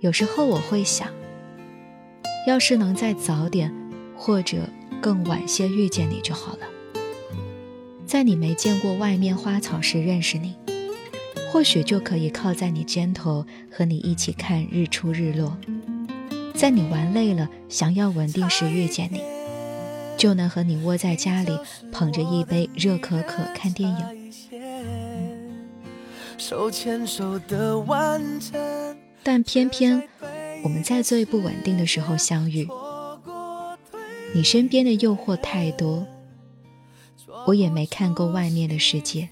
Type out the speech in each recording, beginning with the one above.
有时候我会想，要是能再早点或者更晚些遇见你就好了。在你没见过外面花草时认识你，或许就可以靠在你肩头和你一起看日出日落。在你玩累了想要稳定时遇见你，就能和你窝在家里捧着一杯热可可看电影。手牵手的完整但偏偏我们在最不稳定的时候相遇，你身边的诱惑太多。我也没看过外面的世界，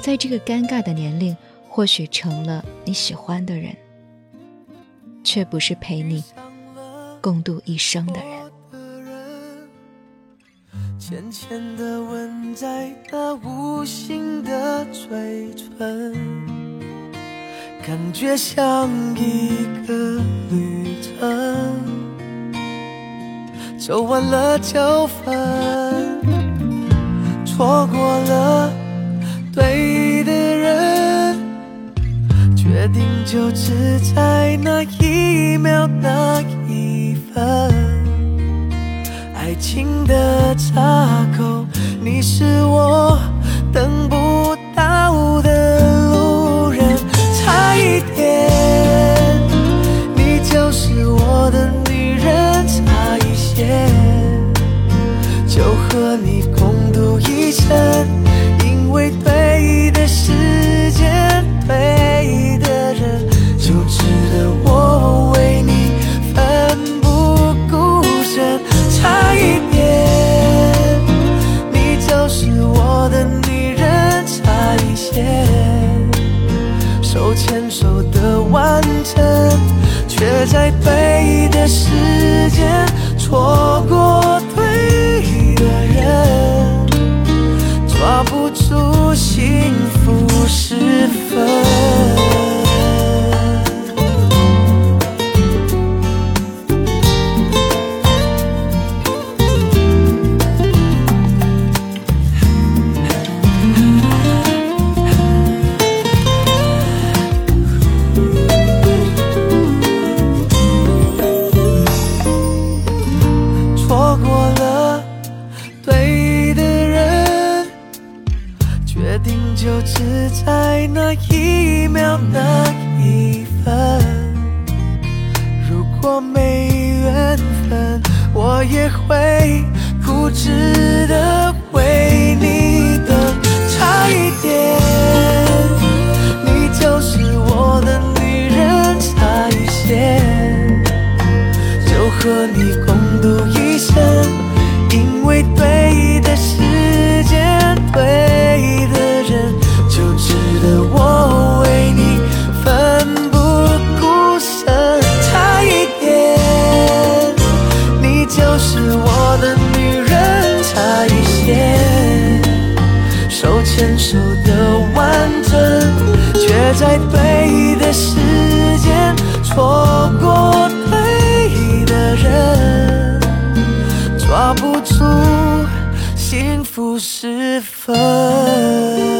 在这个尴尬的年龄，或许成了你喜欢的人，却不是陪你共度一生的人。浅浅的吻在那无形的嘴唇，感觉像一个旅程。走完了就分，错过了对的人，决定就只在那一秒那一分。爱情的岔口，你是我等手牵手的完整，却在背的时在那一秒那一分。如果没缘分我也会固执。手牵手的完整，却在对的时间错过对的人，抓不住幸福时分。